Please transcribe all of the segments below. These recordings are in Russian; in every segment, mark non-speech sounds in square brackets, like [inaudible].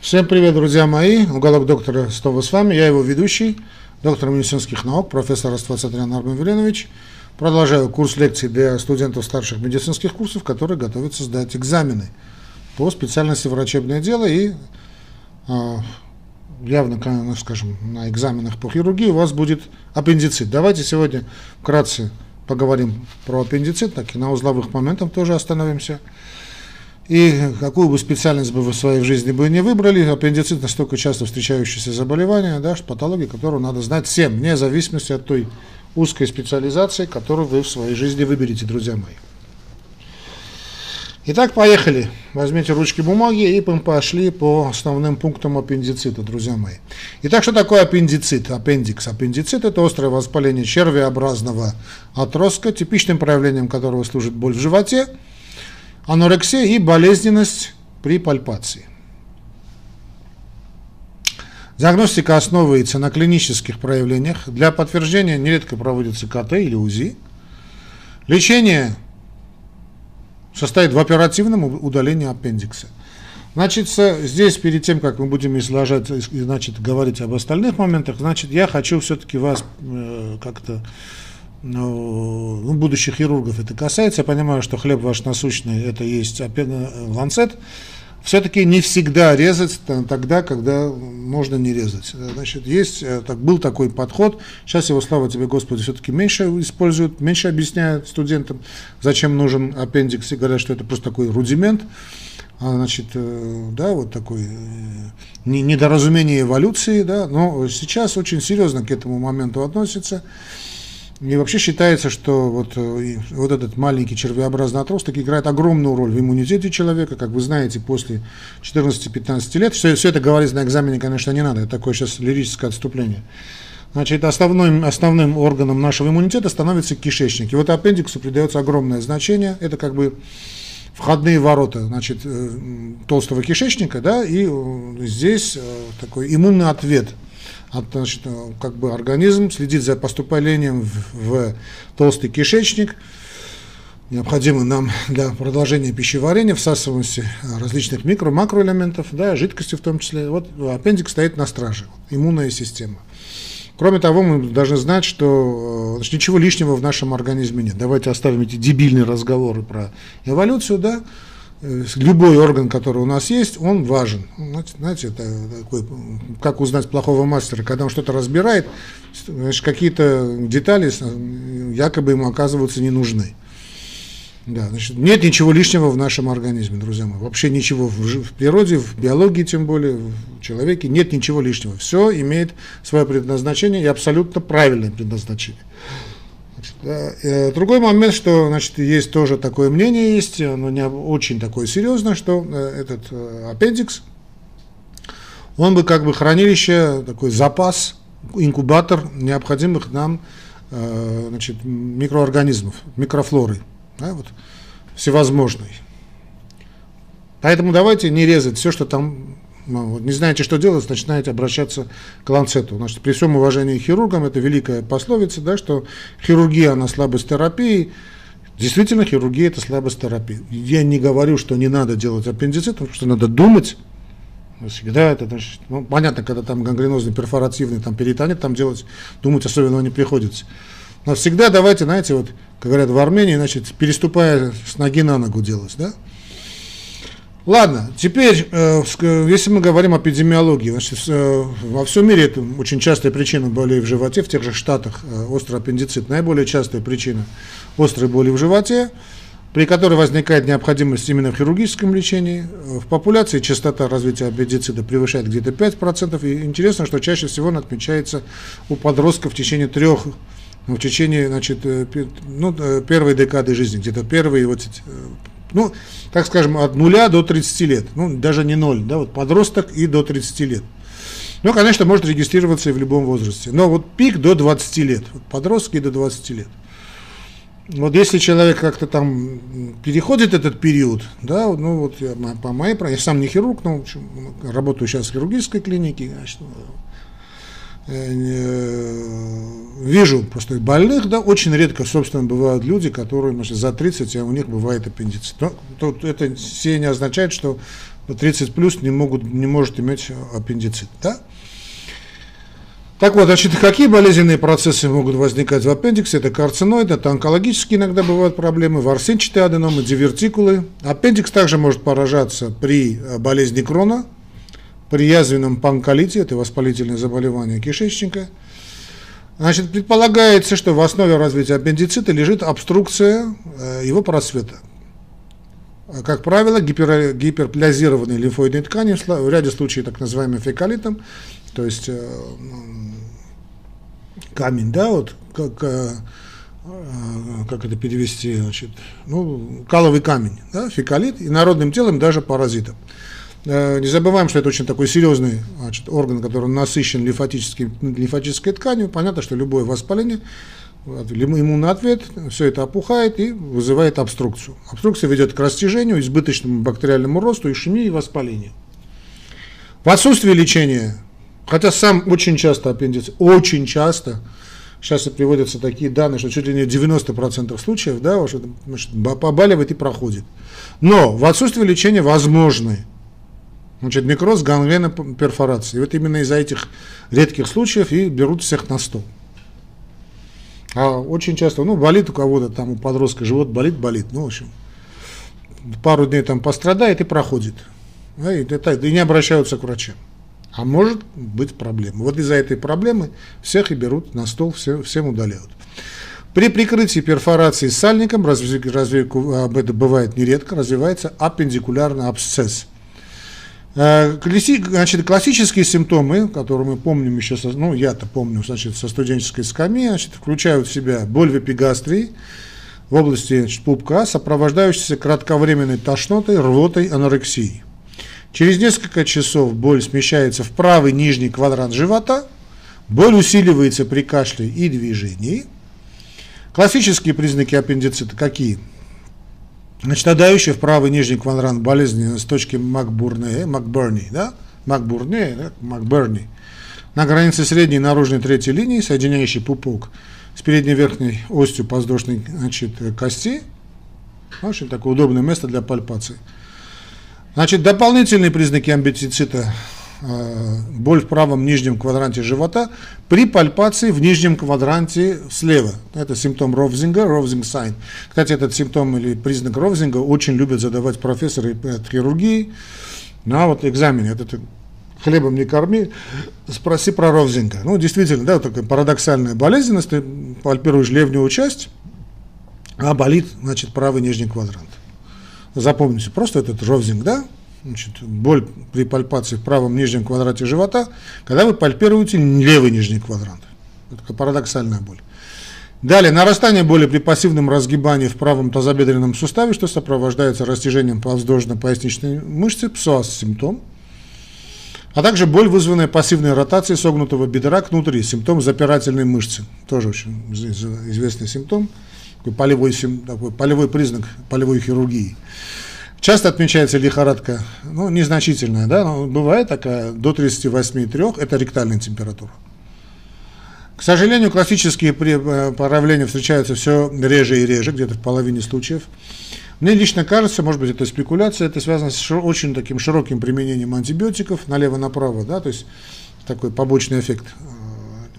Всем привет, друзья мои. Уголок доктора снова с вами. Я его ведущий, доктор медицинских наук, профессор Раствацатрян Армен Веленович. Продолжаю курс лекций для студентов старших медицинских курсов, которые готовятся сдать экзамены по специальности врачебное дело и а, явно, скажем, на экзаменах по хирургии у вас будет аппендицит. Давайте сегодня вкратце поговорим про аппендицит, так и на узловых моментах тоже остановимся. И какую бы специальность бы вы в своей жизни бы не выбрали, аппендицит настолько часто встречающееся заболевание, да, патология, которую надо знать всем, вне зависимости от той узкой специализации, которую вы в своей жизни выберете, друзья мои. Итак, поехали. Возьмите ручки бумаги и пошли по основным пунктам аппендицита, друзья мои. Итак, что такое аппендицит? Аппендикс. Аппендицит – это острое воспаление червеобразного отростка, типичным проявлением которого служит боль в животе – анорексия и болезненность при пальпации. Диагностика основывается на клинических проявлениях. Для подтверждения нередко проводится КТ или УЗИ. Лечение состоит в оперативном удалении аппендикса. Значит, здесь перед тем, как мы будем изложать, значит, говорить об остальных моментах, значит, я хочу все-таки вас э, как-то ну, ну, будущих хирургов это касается, я понимаю, что хлеб ваш насущный, это есть ланцет, все-таки не всегда резать тогда, когда можно не резать. Значит, есть, э, так, был такой подход, сейчас его, слава тебе, Господи, все-таки меньше используют, меньше объясняют студентам, зачем нужен аппендикс, и говорят, что это просто такой рудимент, а, значит, э, да, вот такой э, недоразумение эволюции, да, но сейчас очень серьезно к этому моменту относится. И вообще считается, что вот, э, вот этот маленький червеобразный отросток играет огромную роль в иммунитете человека. Как вы знаете, после 14-15 лет, все, все это говорить на экзамене, конечно, не надо, это такое сейчас лирическое отступление. Значит, основным, основным органом нашего иммунитета становится кишечник. И вот аппендиксу придается огромное значение. Это как бы входные ворота значит, э, толстого кишечника, да, и э, здесь такой иммунный ответ – значит, как бы организм следит за поступлением в, в толстый кишечник, необходимый нам для продолжения пищеварения, всасываемости различных микро- макроэлементов, да, жидкости в том числе. Вот аппендикс стоит на страже, иммунная система. Кроме того, мы должны знать, что значит, ничего лишнего в нашем организме нет. Давайте оставим эти дебильные разговоры про эволюцию, да, Э, любой орган, который у нас есть, он важен. Знаете, это такой, как узнать плохого мастера, когда он что-то разбирает, значит, какие-то детали якобы ему оказываются не нужны. Да, значит, нет ничего лишнего в нашем организме, друзья мои. Вообще ничего в природе, в биологии тем более, в человеке нет ничего лишнего. Все имеет свое предназначение и абсолютно правильное предназначение. Э, другой момент, что значит, есть тоже такое мнение, есть, но не очень такое серьезное, что э, этот э, аппендикс, он бы как бы хранилище, такой запас, инкубатор необходимых нам значит, микроорганизмов, микрофлоры, да, вот, всевозможной. Поэтому давайте не резать все, что там не знаете, что делать, начинаете обращаться к ланцету. Значит, при всем уважении к хирургам, это великая пословица, да, что хирургия, она слабость терапии, Действительно, хирургия – это слабость терапии. Я не говорю, что не надо делать аппендицит, потому что надо думать. Всегда это, значит, ну, понятно, когда там гангренозный, перфоративный, там перитонит, там делать, думать особенно не приходится. Но всегда давайте, знаете, вот, как говорят в Армении, значит, переступая с ноги на ногу делать, да? Ладно, теперь, э, если мы говорим о эпидемиологии, значит, э, во всем мире это очень частая причина боли в животе, в тех же Штатах э, острый аппендицит, наиболее частая причина острой боли в животе, при которой возникает необходимость именно в хирургическом лечении. В популяции частота развития аппендицита превышает где-то 5%, и интересно, что чаще всего она отмечается у подростков в течение трех в течение, значит, ну, первой декады жизни, где-то первые вот ну, так скажем, от нуля до 30 лет, ну, даже не ноль, да, вот подросток и до 30 лет. Ну, конечно, может регистрироваться и в любом возрасте, но вот пик до 20 лет, подростки до 20 лет. Вот если человек как-то там переходит этот период, да, ну вот я, по моей, я сам не хирург, но работаю сейчас в хирургической клинике, значит, вижу просто больных, да, очень редко, собственно, бывают люди, которые, значит, за 30, а у них бывает аппендицит. Но тут это все не означает, что 30 плюс не, могут, не может иметь аппендицит. Да? Так вот, значит, какие болезненные процессы могут возникать в аппендиксе? Это карциноид, это онкологические иногда бывают проблемы, ворсинчатые аденомы, дивертикулы. Аппендикс также может поражаться при э, болезни крона, при язвенном панколите, это воспалительное заболевание кишечника. Значит, предполагается, что в основе развития аппендицита лежит обструкция э, его просвета. Как правило, гипер, гиперплазированные лимфоидные ткани, в ряде случаев так называемым фекалитом, то есть э, камень, да, вот как, э, как это перевести, значит, ну, каловый камень, да, фекалит, и народным телом даже паразитом. Э, не забываем, что это очень такой серьезный значит, орган, который насыщен лимфатической тканью. Понятно, что любое воспаление, иммунный ответ, все это опухает и вызывает обструкцию. Обструкция ведет к растяжению, избыточному бактериальному росту, ишемии и воспалению. В отсутствии лечения, хотя сам очень часто аппендицит, очень часто, сейчас и приводятся такие данные, что чуть ли не 90% случаев, да, что, значит, побаливает и проходит. Но в отсутствии лечения возможны Значит, некроз, гангрена, перфорация. И вот именно из-за этих редких случаев и берут всех на стол. А очень часто, ну, болит у кого-то, там у подростка живот болит, болит. Ну, в общем, пару дней там пострадает и проходит. Да, и, это, и не обращаются к врачам. А может быть проблема. Вот из-за этой проблемы всех и берут на стол, все, всем удаляют. При прикрытии перфорации сальником, разве, разве это бывает нередко, развивается аппендикулярный абсцесс – значит, классические симптомы, которые мы помним еще, со, ну, я-то помню, значит, со студенческой скамьи, значит, включают в себя боль в эпигастрии в области значит, пупка, сопровождающаяся кратковременной тошнотой, рвотой, анорексией. Через несколько часов боль смещается в правый нижний квадрант живота, боль усиливается при кашле и движении. Классические признаки аппендицита какие? Значит, отдающий в правый нижний квадрант болезни с точки Макбурне, Макберни, да? Макбурне, да? Макберни, на границе средней и наружной третьей линии, соединяющий пупок с передней верхней остью воздушной значит, кости. Очень такое удобное место для пальпации. Значит, дополнительные признаки амбицицитта Э, боль в правом нижнем квадранте живота при пальпации в нижнем квадранте слева. Это симптом Ровзинга, Ровзинг сайн. Кстати, этот симптом или признак Ровзинга очень любят задавать профессоры от хирургии на вот экзамене. Это хлебом не корми, спроси про Ровзинга. Ну, действительно, да, такая парадоксальная болезненность, ты пальпируешь левнюю часть, а болит, значит, правый нижний квадрант. Запомните, просто этот Ровзинг, да, значит, боль при пальпации в правом нижнем квадрате живота, когда вы пальпируете левый нижний квадрант. Это парадоксальная боль. Далее, нарастание боли при пассивном разгибании в правом тазобедренном суставе, что сопровождается растяжением подвздошно-поясничной мышцы, псоас симптом, а также боль, вызванная пассивной ротацией согнутого бедра к внутри, симптом запирательной мышцы, тоже очень известный симптом, такой полевой, такой полевой признак полевой хирургии. Часто отмечается лихорадка, ну, незначительная, да, но бывает такая, до 38,3, это ректальная температура. К сожалению, классические э, проявления встречаются все реже и реже, где-то в половине случаев. Мне лично кажется, может быть, это спекуляция, это связано с очень таким широким применением антибиотиков налево-направо, да, то есть такой побочный эффект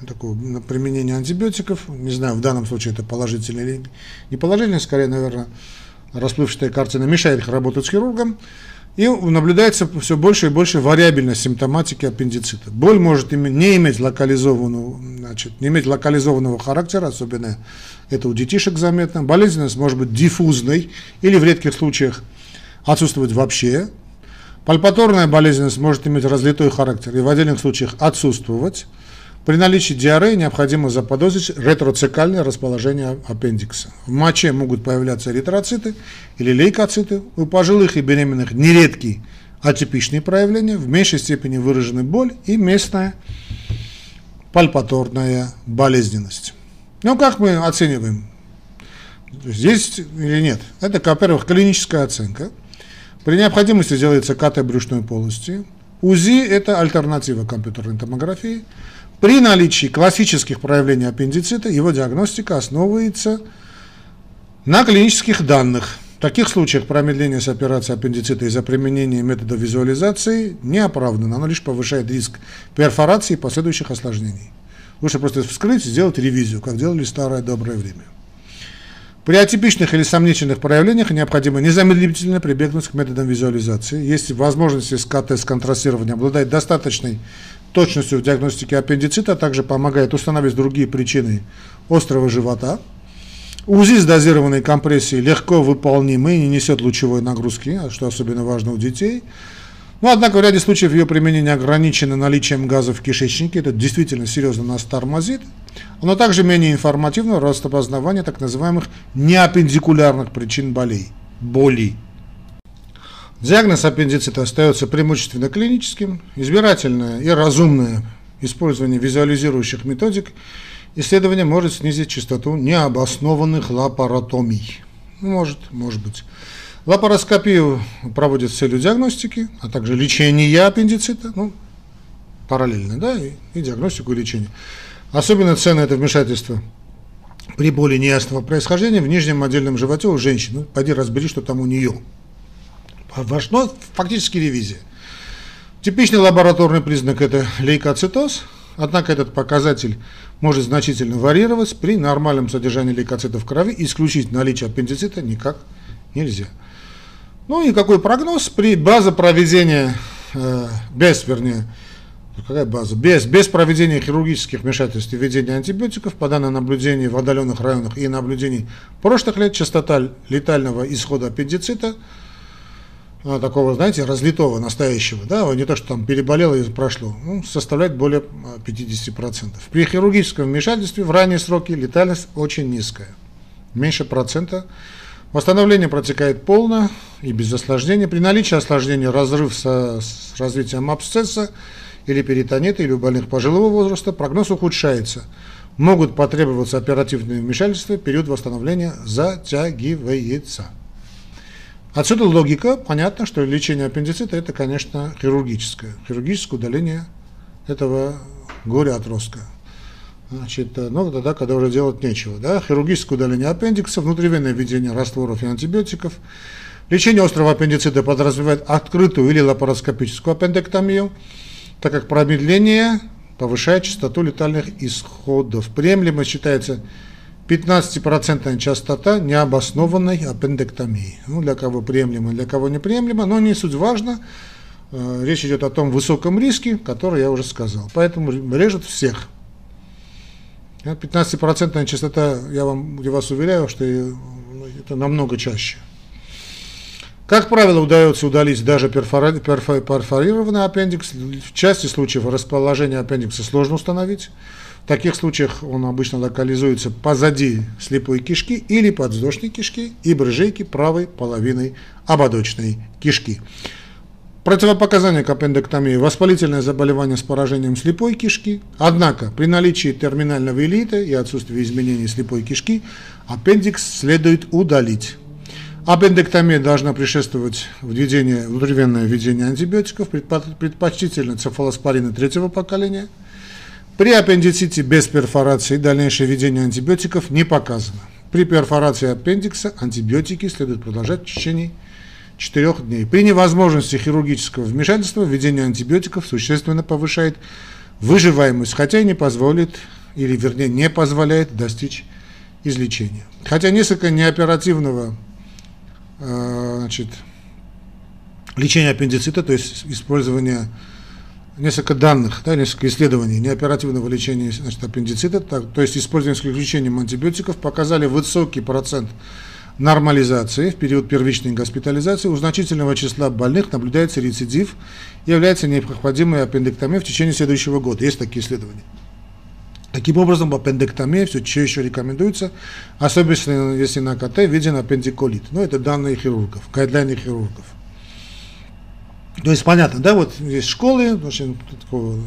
э, такого применения антибиотиков. Не знаю, в данном случае это положительный или не положительный, скорее, наверное, расплывчатая картина мешает работать с хирургом, и наблюдается все больше и больше вариабельность симптоматики аппендицита. Боль может не иметь локализованного, значит, не иметь локализованного характера, особенно это у детишек заметно. Болезненность может быть диффузной или в редких случаях отсутствовать вообще. Пальпаторная болезненность может иметь разлитой характер и в отдельных случаях отсутствовать. При наличии диареи необходимо заподозрить ретроцикальное расположение аппендикса. В моче могут появляться эритроциты или лейкоциты. У пожилых и беременных нередкие атипичные проявления, в меньшей степени выражены боль и местная пальпаторная болезненность. Ну, как мы оцениваем? Есть или нет? Это, во-первых, клиническая оценка. При необходимости делается КТ брюшной полости. УЗИ – это альтернатива компьютерной томографии. При наличии классических проявлений аппендицита его диагностика основывается на клинических данных. таких случаях промедление с операцией аппендицита из-за применения метода визуализации не оправдано, оно лишь повышает риск перфорации и последующих осложнений. Лучше просто вскрыть и сделать ревизию, как делали в старое доброе время. При атипичных или сомнительных проявлениях необходимо незамедлительно прибегнуть к методам визуализации. Если возможность СКТ с контрастированием обладает достаточной точностью в диагностике аппендицита, а также помогает установить другие причины острого живота – УЗИ с дозированной компрессией легко выполнимый, не несет лучевой нагрузки, что особенно важно у детей. Но, однако, в ряде случаев ее применение ограничено наличием газов в кишечнике. Это действительно серьезно нас тормозит. Оно также менее информативно распознавание так называемых неаппендикулярных причин болей. Болей. Диагноз аппендицита остается преимущественно клиническим. Избирательное и разумное использование визуализирующих методик – Исследование может снизить частоту необоснованных лапаротомий. Может, может быть. Лапароскопию проводят с целью диагностики, а также лечения аппендицита, ну, параллельно, да, и, и диагностику и лечение. Особенно ценное это вмешательство при боли неясного происхождения в нижнем отдельном животе у женщин. Ну, пойди разбери, что там у нее. Но фактически ревизия. Типичный лабораторный признак – это лейкоцитоз, однако этот показатель может значительно варьировать при нормальном содержании лейкоцитов в крови, исключить наличие аппендицита никак нельзя. Ну и какой прогноз при базе проведения, э, без, вернее, какая база, без, без проведения хирургических вмешательств и введения антибиотиков, по данным наблюдений в отдаленных районах и наблюдений прошлых лет, частота летального исхода аппендицита – такого, знаете, разлитого, настоящего, да, не то, что там переболело и прошло, ну, составляет более 50%. А, При хирургическом вмешательстве в ранние сроки летальность очень низкая, меньше процента. Восстановление протекает полно и без осложнений. При наличии осложнений разрыв со, с развитием абсцесса или перитонита или у больных пожилого возраста прогноз ухудшается. Могут потребоваться оперативные вмешательства, период восстановления затягивается. Отсюда логика, понятно, что лечение аппендицита это, конечно, хирургическое. Хирургическое удаление этого горя отростка. Значит, ну, тогда, когда уже делать нечего. Да? Хирургическое удаление аппендикса, внутривенное введение растворов и антибиотиков. Лечение острого аппендицита подразумевает открытую или лапароскопическую аппендэктомию, так как промедление повышает частоту летальных исходов. Приемлемо считается 15% частота необоснованной аппендэктомии. Ну, для кого приемлемо, для кого неприемлемо, но не суть важно. Э, речь идет о том высоком риске, который я уже сказал. Поэтому режут всех. 15% частота, я, вам, я вас уверяю, что ну, это намного чаще. Как правило, удается удалить даже перфорированный аппендикс. В части случаев расположение аппендикса сложно установить. В таких случаях он обычно локализуется позади слепой кишки или подвздошной кишки и брыжейки правой половины ободочной кишки. Противопоказания к аппендэктомии – воспалительное заболевание с поражением слепой кишки. Однако при наличии терминального элита и отсутствии изменений слепой кишки аппендикс следует удалить. Аппендэктомия должна предшествовать введение, внутривенное введение антибиотиков, предпочтительно цефалоспорины третьего поколения – при аппендиците без перфорации дальнейшее введение антибиотиков не показано. При перфорации аппендикса антибиотики следует продолжать в течение 4 дней. При невозможности хирургического вмешательства введение антибиотиков существенно повышает выживаемость, хотя и не позволит, или вернее не позволяет достичь излечения. Хотя несколько неоперативного э, значит, лечения аппендицита, то есть использование несколько данных, да, несколько исследований неоперативного лечения значит, аппендицита, так, то есть использование с исключением антибиотиков, показали высокий процент нормализации в период первичной госпитализации. У значительного числа больных наблюдается рецидив является необходимой аппендэктомия в течение следующего года. Есть такие исследования. Таким образом, аппендэктомия все еще рекомендуется, особенно если на КТ виден аппендиколит. Но это данные хирургов, гайдлайны хирургов. То есть понятно, да, вот есть школы, очень такого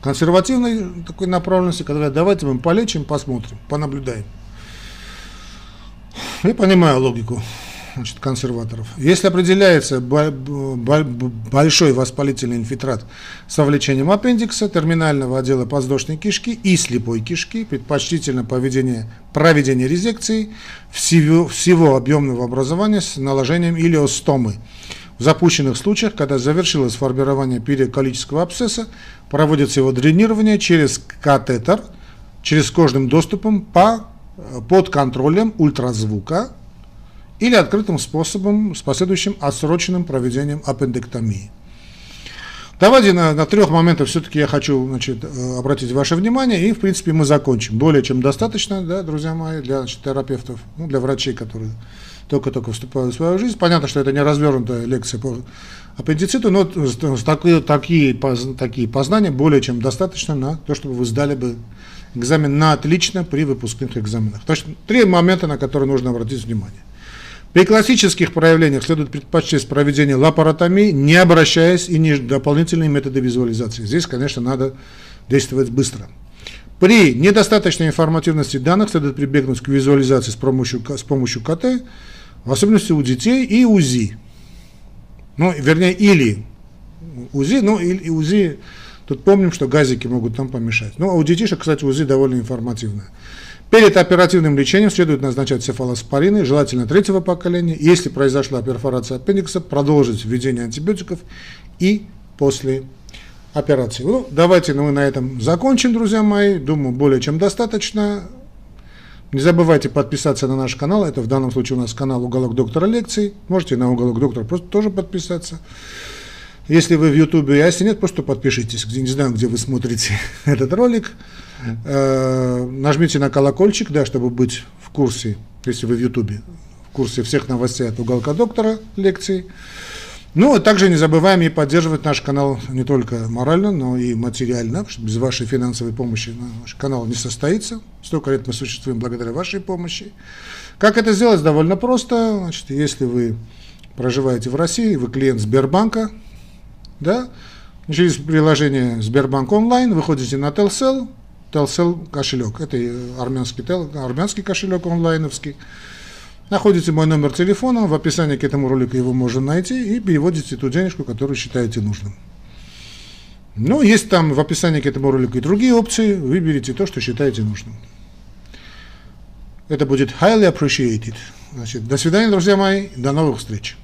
консервативной такой направленности, когда давайте мы полечим, посмотрим, понаблюдаем. Я понимаю логику значит, консерваторов. Если определяется большой воспалительный инфильтрат с вовлечением аппендикса, терминального отдела подвздошной кишки и слепой кишки, предпочтительно поведение, проведение резекции всего, всего объемного образования с наложением илиостомы. Запущенных случаях, когда завершилось формирование периоколического абсцесса, проводится его дренирование через катетер, через кожным доступом по, под контролем ультразвука или открытым способом с последующим отсроченным проведением аппендэктомии. Давайте на, на трех моментах все-таки я хочу значит, э, обратить ваше внимание, и в принципе мы закончим. Более чем достаточно, да, друзья мои, для значит, терапевтов, ну, для врачей, которые только-только вступают в свою жизнь. Понятно, что это не развернутая лекция по аппендициту, но такие, такие, такие познания более чем достаточно на то, чтобы вы сдали бы экзамен на отлично при выпускных экзаменах. То есть три момента, на которые нужно обратить внимание. При классических проявлениях следует предпочесть проведение лапаротомии, не обращаясь и не дополнительные методы визуализации. Здесь, конечно, надо действовать быстро. При недостаточной информативности данных следует прибегнуть к визуализации с помощью, с помощью КТ, в особенности у детей и УЗИ. Ну, вернее, или УЗИ, ну, и УЗИ, тут помним, что газики могут там помешать. Ну, а у детишек, кстати, УЗИ довольно информативное. Перед оперативным лечением следует назначать цефалоспорины, желательно третьего поколения. Если произошла перфорация аппендикса, продолжить введение антибиотиков и после операции. Ну, давайте мы на этом закончим, друзья мои. Думаю, более чем достаточно. Не забывайте подписаться на наш канал. Это в данном случае у нас канал «Уголок доктора лекций». Можете на «Уголок доктора» просто тоже подписаться. Если вы в Ютубе, а если нет, просто подпишитесь. Не знаю, где вы смотрите [laughs] этот ролик. Э, нажмите на колокольчик, да, чтобы быть в курсе, если вы в Ютубе, в курсе всех новостей от уголка доктора лекций. Ну, а также не забываем и поддерживать наш канал не только морально, но и материально, потому что без вашей финансовой помощи наш канал не состоится. Столько лет мы существуем благодаря вашей помощи. Как это сделать? Довольно просто. Значит, если вы проживаете в России, вы клиент Сбербанка, да, через приложение Сбербанк онлайн выходите на Telcel, Telcel кошелек. Это армянский, армянский кошелек онлайновский. Находите мой номер телефона, в описании к этому ролику его можно найти и переводите ту денежку, которую считаете нужным. Ну, есть там в описании к этому ролику и другие опции, выберите то, что считаете нужным. Это будет highly appreciated. Значит, до свидания, друзья мои, до новых встреч.